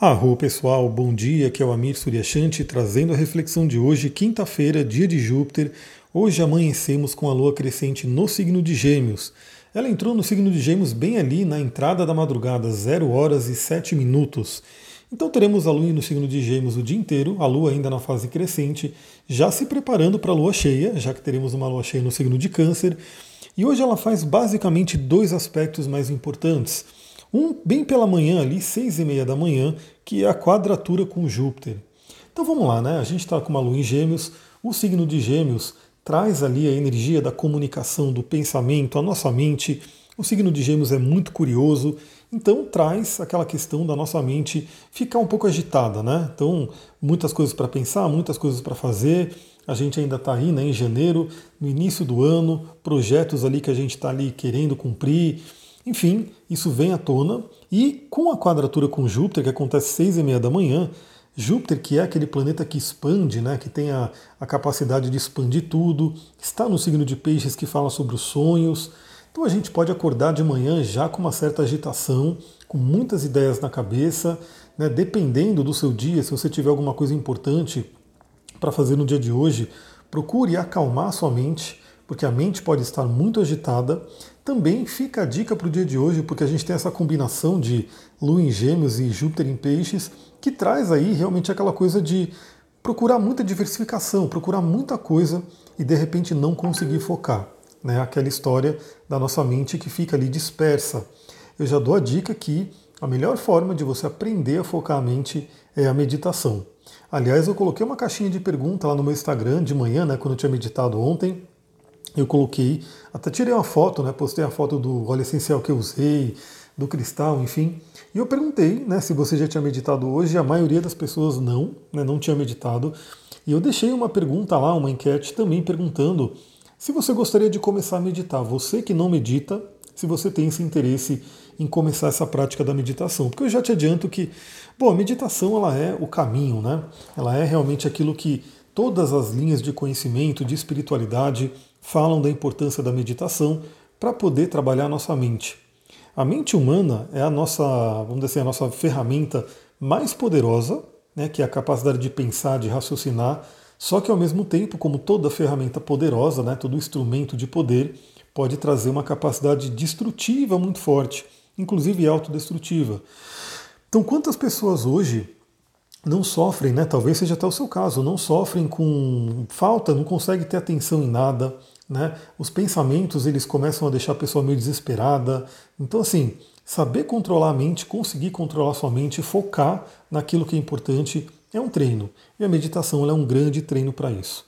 Arro pessoal, bom dia, aqui é o Amir Suryashanti trazendo a reflexão de hoje, quinta-feira, dia de Júpiter. Hoje amanhecemos com a lua crescente no signo de Gêmeos. Ela entrou no signo de Gêmeos bem ali na entrada da madrugada, 0 horas e 7 minutos. Então teremos a lua no signo de Gêmeos o dia inteiro, a lua ainda na fase crescente, já se preparando para a lua cheia, já que teremos uma lua cheia no signo de Câncer. E hoje ela faz basicamente dois aspectos mais importantes. Um bem pela manhã ali, seis e meia da manhã, que é a quadratura com Júpiter. Então vamos lá, né? A gente está com uma lua em gêmeos, o signo de gêmeos traz ali a energia da comunicação, do pensamento, a nossa mente. O signo de gêmeos é muito curioso, então traz aquela questão da nossa mente ficar um pouco agitada, né? Então, muitas coisas para pensar, muitas coisas para fazer. A gente ainda está aí né, em janeiro, no início do ano, projetos ali que a gente está ali querendo cumprir. Enfim, isso vem à tona e com a quadratura com Júpiter, que acontece às seis e meia da manhã, Júpiter, que é aquele planeta que expande, né, que tem a, a capacidade de expandir tudo, está no signo de peixes que fala sobre os sonhos. Então a gente pode acordar de manhã já com uma certa agitação, com muitas ideias na cabeça, né, dependendo do seu dia, se você tiver alguma coisa importante para fazer no dia de hoje, procure acalmar sua mente, porque a mente pode estar muito agitada também fica a dica para o dia de hoje, porque a gente tem essa combinação de Lua em Gêmeos e Júpiter em Peixes, que traz aí realmente aquela coisa de procurar muita diversificação, procurar muita coisa e de repente não conseguir focar. Né? Aquela história da nossa mente que fica ali dispersa. Eu já dou a dica que a melhor forma de você aprender a focar a mente é a meditação. Aliás, eu coloquei uma caixinha de pergunta lá no meu Instagram de manhã, né, quando eu tinha meditado ontem, eu coloquei, até tirei uma foto, né, postei a foto do óleo essencial que eu usei, do cristal, enfim. E eu perguntei né, se você já tinha meditado hoje, a maioria das pessoas não, né, não tinha meditado. E eu deixei uma pergunta lá, uma enquete também perguntando se você gostaria de começar a meditar. Você que não medita, se você tem esse interesse em começar essa prática da meditação. Porque eu já te adianto que, bom, a meditação ela é o caminho, né? Ela é realmente aquilo que todas as linhas de conhecimento, de espiritualidade, falam da importância da meditação para poder trabalhar a nossa mente. A mente humana é a nossa, vamos dizer assim, a nossa ferramenta mais poderosa, né, que é a capacidade de pensar, de raciocinar, só que ao mesmo tempo, como toda ferramenta poderosa, né, todo instrumento de poder, pode trazer uma capacidade destrutiva muito forte, inclusive autodestrutiva. Então, quantas pessoas hoje não sofrem, né? Talvez seja até o seu caso, não sofrem com falta, não conseguem ter atenção em nada, né? Os pensamentos eles começam a deixar a pessoa meio desesperada. Então, assim, saber controlar a mente, conseguir controlar sua mente, focar naquilo que é importante é um treino. E a meditação é um grande treino para isso.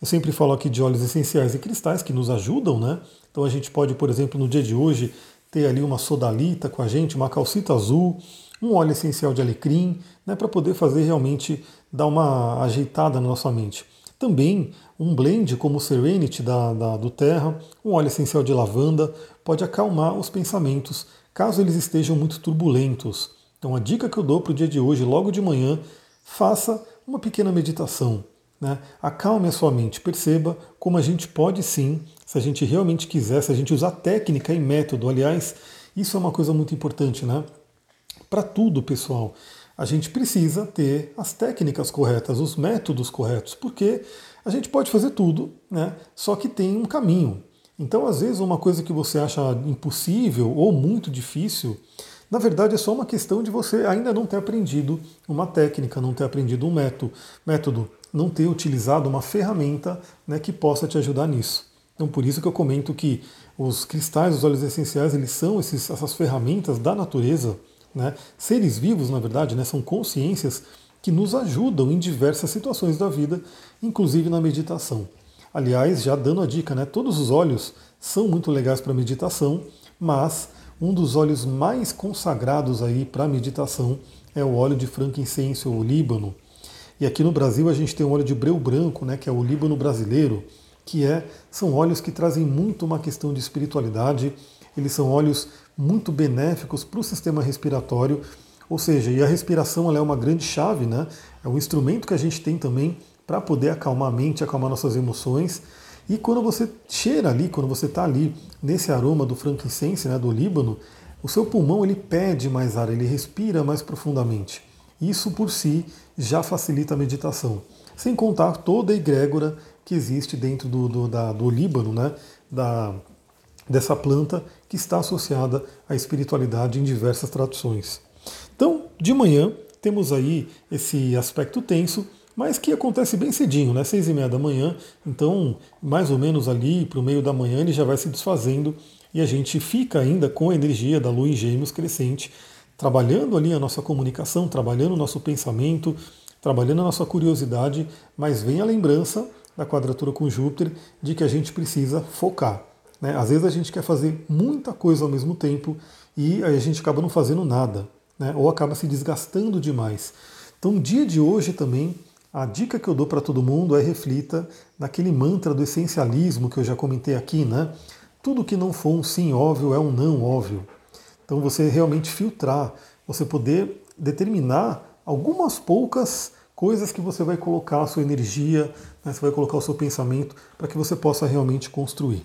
Eu sempre falo aqui de óleos essenciais e cristais que nos ajudam, né? Então a gente pode, por exemplo, no dia de hoje, ter ali uma sodalita com a gente, uma calcita azul, um óleo essencial de alecrim, né, para poder fazer realmente dar uma ajeitada na nossa mente. Também um blend como o Serenity da, da, do Terra, um óleo essencial de lavanda, pode acalmar os pensamentos caso eles estejam muito turbulentos. Então a dica que eu dou para o dia de hoje, logo de manhã, faça uma pequena meditação. Né? Acalme a sua mente, perceba como a gente pode sim, se a gente realmente quiser, se a gente usar técnica e método. Aliás, isso é uma coisa muito importante, né? Para tudo, pessoal, a gente precisa ter as técnicas corretas, os métodos corretos, porque a gente pode fazer tudo, né? Só que tem um caminho. Então, às vezes, uma coisa que você acha impossível ou muito difícil, na verdade é só uma questão de você ainda não ter aprendido uma técnica, não ter aprendido um método, método não ter utilizado uma ferramenta né, que possa te ajudar nisso. Então, por isso que eu comento que os cristais, os óleos essenciais, eles são esses, essas ferramentas da natureza né? Seres vivos, na verdade, né, são consciências que nos ajudam em diversas situações da vida, inclusive na meditação. Aliás, já dando a dica, né, todos os óleos são muito legais para meditação, mas um dos óleos mais consagrados aí para meditação é o óleo de frankincense ou líbano. E aqui no Brasil a gente tem o óleo de breu branco, né, que é o líbano brasileiro, que é são óleos que trazem muito uma questão de espiritualidade. Eles são óleos muito benéficos para o sistema respiratório, ou seja, e a respiração ela é uma grande chave, né? É um instrumento que a gente tem também para poder acalmar a mente, acalmar nossas emoções. E quando você cheira ali, quando você está ali nesse aroma do frankincense, né, do Líbano, o seu pulmão ele pede mais ar, ele respira mais profundamente. isso por si já facilita a meditação. Sem contar toda a egrégora que existe dentro do, do, da, do Líbano, né? Da, dessa planta que está associada à espiritualidade em diversas tradições. Então, de manhã, temos aí esse aspecto tenso, mas que acontece bem cedinho, né? Seis e meia da manhã, então mais ou menos ali para o meio da manhã ele já vai se desfazendo e a gente fica ainda com a energia da lua em gêmeos crescente, trabalhando ali a nossa comunicação, trabalhando o nosso pensamento, trabalhando a nossa curiosidade, mas vem a lembrança da quadratura com Júpiter de que a gente precisa focar. Né? Às vezes a gente quer fazer muita coisa ao mesmo tempo e a gente acaba não fazendo nada, né? ou acaba se desgastando demais. Então, dia de hoje também a dica que eu dou para todo mundo é reflita naquele mantra do essencialismo que eu já comentei aqui, né? Tudo que não for um sim óbvio é um não óbvio. Então você realmente filtrar, você poder determinar algumas poucas coisas que você vai colocar a sua energia, né? você vai colocar o seu pensamento para que você possa realmente construir.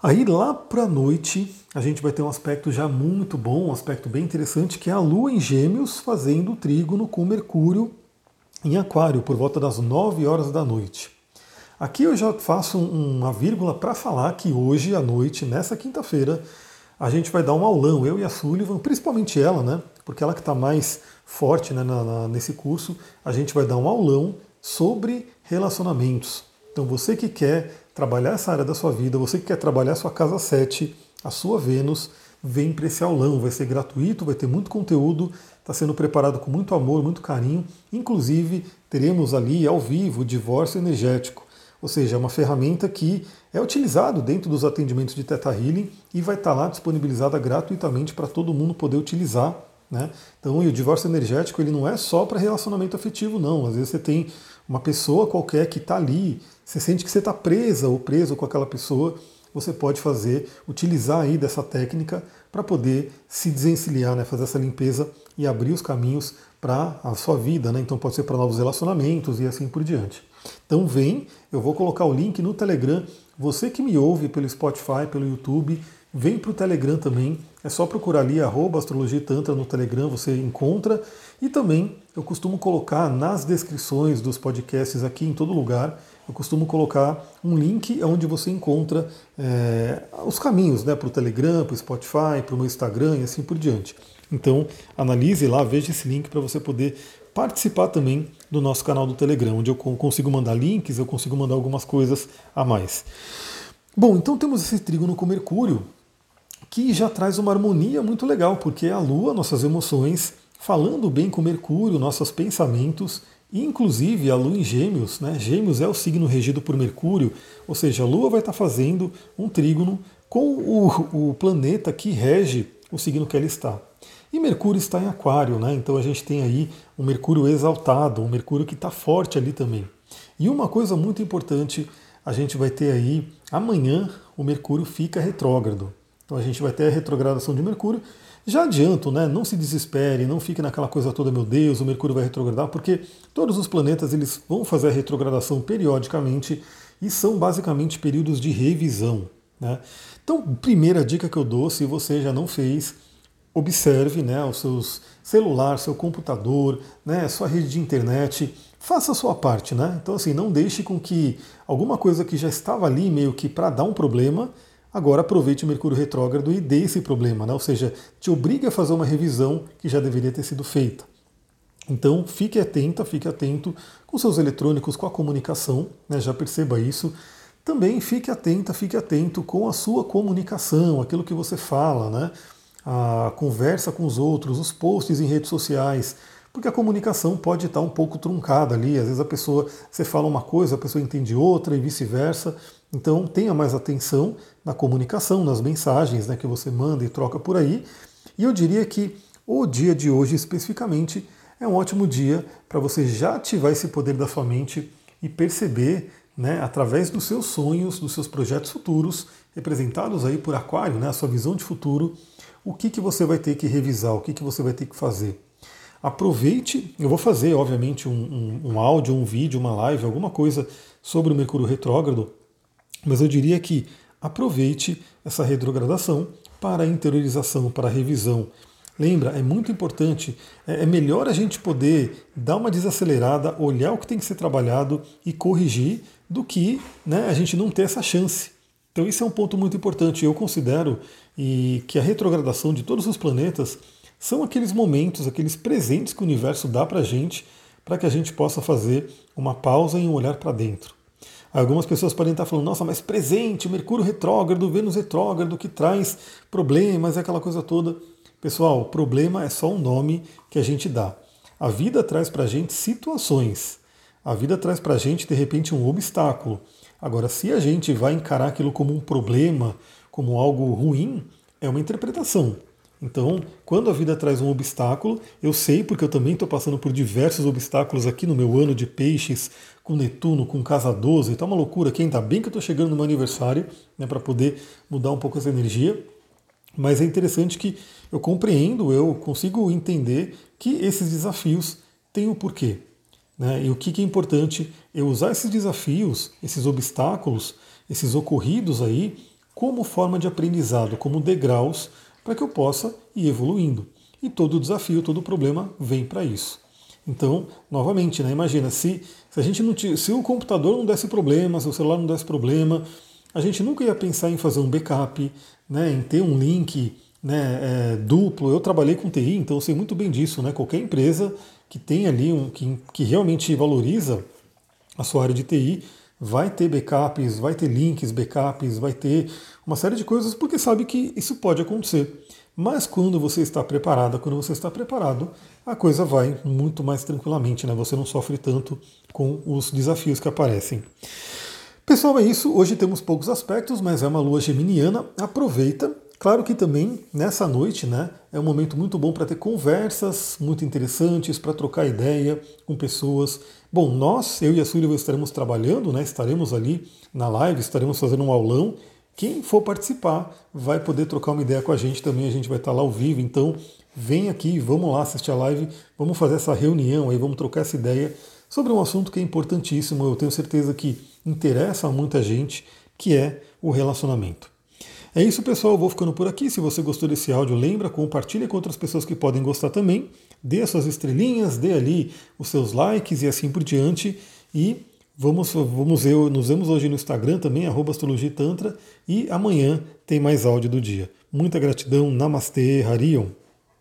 Aí lá para a noite a gente vai ter um aspecto já muito bom, um aspecto bem interessante, que é a Lua em Gêmeos fazendo trígono com Mercúrio em Aquário, por volta das 9 horas da noite. Aqui eu já faço uma vírgula para falar que hoje à noite, nessa quinta-feira, a gente vai dar um aulão, eu e a Sullivan, principalmente ela, né? Porque ela que está mais forte né, na, na, nesse curso, a gente vai dar um aulão sobre relacionamentos. Então você que quer trabalhar essa área da sua vida, você que quer trabalhar a sua casa 7, a sua Vênus, vem para esse aulão, vai ser gratuito, vai ter muito conteúdo, está sendo preparado com muito amor, muito carinho. Inclusive, teremos ali ao vivo o divórcio energético, ou seja, é uma ferramenta que é utilizado dentro dos atendimentos de Teta Healing e vai estar tá lá disponibilizada gratuitamente para todo mundo poder utilizar. Né? Então, o divórcio energético ele não é só para relacionamento afetivo, não. Às vezes você tem uma pessoa qualquer que está ali, você sente que você está presa ou preso com aquela pessoa você pode fazer, utilizar aí dessa técnica para poder se desencilhar, né, fazer essa limpeza e abrir os caminhos para a sua vida, né? Então pode ser para novos relacionamentos e assim por diante. Então vem, eu vou colocar o link no Telegram. Você que me ouve pelo Spotify, pelo YouTube, vem para o Telegram também. É só procurar ali arroba astrologia tantra no Telegram, você encontra. E também eu costumo colocar nas descrições dos podcasts aqui em todo lugar eu costumo colocar um link onde você encontra é, os caminhos né, para o Telegram, para o Spotify, para o meu Instagram e assim por diante. Então, analise lá, veja esse link para você poder participar também do nosso canal do Telegram, onde eu consigo mandar links, eu consigo mandar algumas coisas a mais. Bom, então temos esse trígono com Mercúrio, que já traz uma harmonia muito legal, porque é a Lua, nossas emoções, falando bem com Mercúrio, nossos pensamentos Inclusive a Lua em Gêmeos, né? Gêmeos é o signo regido por Mercúrio, ou seja, a Lua vai estar fazendo um trígono com o, o planeta que rege o signo que ela está. E Mercúrio está em Aquário, né? Então a gente tem aí um Mercúrio exaltado, um Mercúrio que está forte ali também. E uma coisa muito importante, a gente vai ter aí amanhã o Mercúrio fica retrógrado. Então a gente vai ter a retrogradação de Mercúrio já adianto, né? Não se desespere, não fique naquela coisa toda, meu Deus, o Mercúrio vai retrogradar, porque todos os planetas eles vão fazer a retrogradação periodicamente e são basicamente períodos de revisão. Né? Então, primeira dica que eu dou, se você já não fez, observe né, os seus celular, seu computador, né, sua rede de internet, faça a sua parte, né? Então assim, não deixe com que alguma coisa que já estava ali meio que para dar um problema Agora aproveite o Mercúrio retrógrado e dê esse problema, né? ou seja, te obriga a fazer uma revisão que já deveria ter sido feita. Então fique atenta, fique atento com seus eletrônicos, com a comunicação, né? já perceba isso. Também fique atenta, fique atento com a sua comunicação, aquilo que você fala, né? a conversa com os outros, os posts em redes sociais, porque a comunicação pode estar um pouco truncada ali. Às vezes a pessoa, você fala uma coisa, a pessoa entende outra e vice-versa. Então tenha mais atenção na comunicação, nas mensagens né, que você manda e troca por aí. E eu diria que o dia de hoje especificamente é um ótimo dia para você já ativar esse poder da sua mente e perceber, né, através dos seus sonhos, dos seus projetos futuros, representados aí por Aquário, né, a sua visão de futuro, o que, que você vai ter que revisar, o que, que você vai ter que fazer. Aproveite, eu vou fazer, obviamente, um, um, um áudio, um vídeo, uma live, alguma coisa sobre o Mercúrio retrógrado mas eu diria que aproveite essa retrogradação para a interiorização, para a revisão. Lembra, é muito importante, é, é melhor a gente poder dar uma desacelerada, olhar o que tem que ser trabalhado e corrigir, do que né, a gente não ter essa chance. Então isso é um ponto muito importante. Eu considero e que a retrogradação de todos os planetas são aqueles momentos, aqueles presentes que o universo dá para a gente, para que a gente possa fazer uma pausa e um olhar para dentro. Algumas pessoas podem estar falando, nossa, mas presente, Mercúrio retrógrado, Vênus retrógrado, que traz problemas, aquela coisa toda. Pessoal, problema é só um nome que a gente dá. A vida traz para a gente situações. A vida traz para a gente, de repente, um obstáculo. Agora, se a gente vai encarar aquilo como um problema, como algo ruim, é uma interpretação. Então, quando a vida traz um obstáculo, eu sei porque eu também estou passando por diversos obstáculos aqui no meu ano de peixes, com Netuno, com Casa 12, está uma loucura aqui, ainda bem que eu estou chegando no meu aniversário, né, para poder mudar um pouco essa energia. Mas é interessante que eu compreendo, eu consigo entender que esses desafios têm um porquê. Né? E o que, é importante é usar esses desafios, esses obstáculos, esses ocorridos aí, como forma de aprendizado, como degraus, para que eu possa ir evoluindo. E todo desafio, todo problema vem para isso. Então, novamente, né, imagina, se, se, a gente não se o computador não desse problema, se o celular não desse problema, a gente nunca ia pensar em fazer um backup, né, em ter um link né, é, duplo. Eu trabalhei com TI, então sei muito bem disso. Né? Qualquer empresa que tem ali um que, que realmente valoriza a sua área de TI vai ter backups, vai ter links, backups, vai ter uma série de coisas, porque sabe que isso pode acontecer. Mas quando você está preparada, quando você está preparado, a coisa vai muito mais tranquilamente, né? Você não sofre tanto com os desafios que aparecem. Pessoal, é isso. Hoje temos poucos aspectos, mas é uma lua geminiana. Aproveita Claro que também nessa noite né, é um momento muito bom para ter conversas muito interessantes, para trocar ideia com pessoas. Bom, nós, eu e a Sullivan estaremos trabalhando, né, estaremos ali na live, estaremos fazendo um aulão. Quem for participar vai poder trocar uma ideia com a gente também, a gente vai estar lá ao vivo. Então vem aqui, vamos lá assistir a live, vamos fazer essa reunião aí, vamos trocar essa ideia sobre um assunto que é importantíssimo, eu tenho certeza que interessa a muita gente, que é o relacionamento. É isso, pessoal. Eu vou ficando por aqui. Se você gostou desse áudio, lembra, compartilhe com outras pessoas que podem gostar também. Dê as suas estrelinhas, dê ali os seus likes e assim por diante. E vamos, vamos ver, nos vemos hoje no Instagram também, astrologitantra. E amanhã tem mais áudio do dia. Muita gratidão. Namastê, Harion.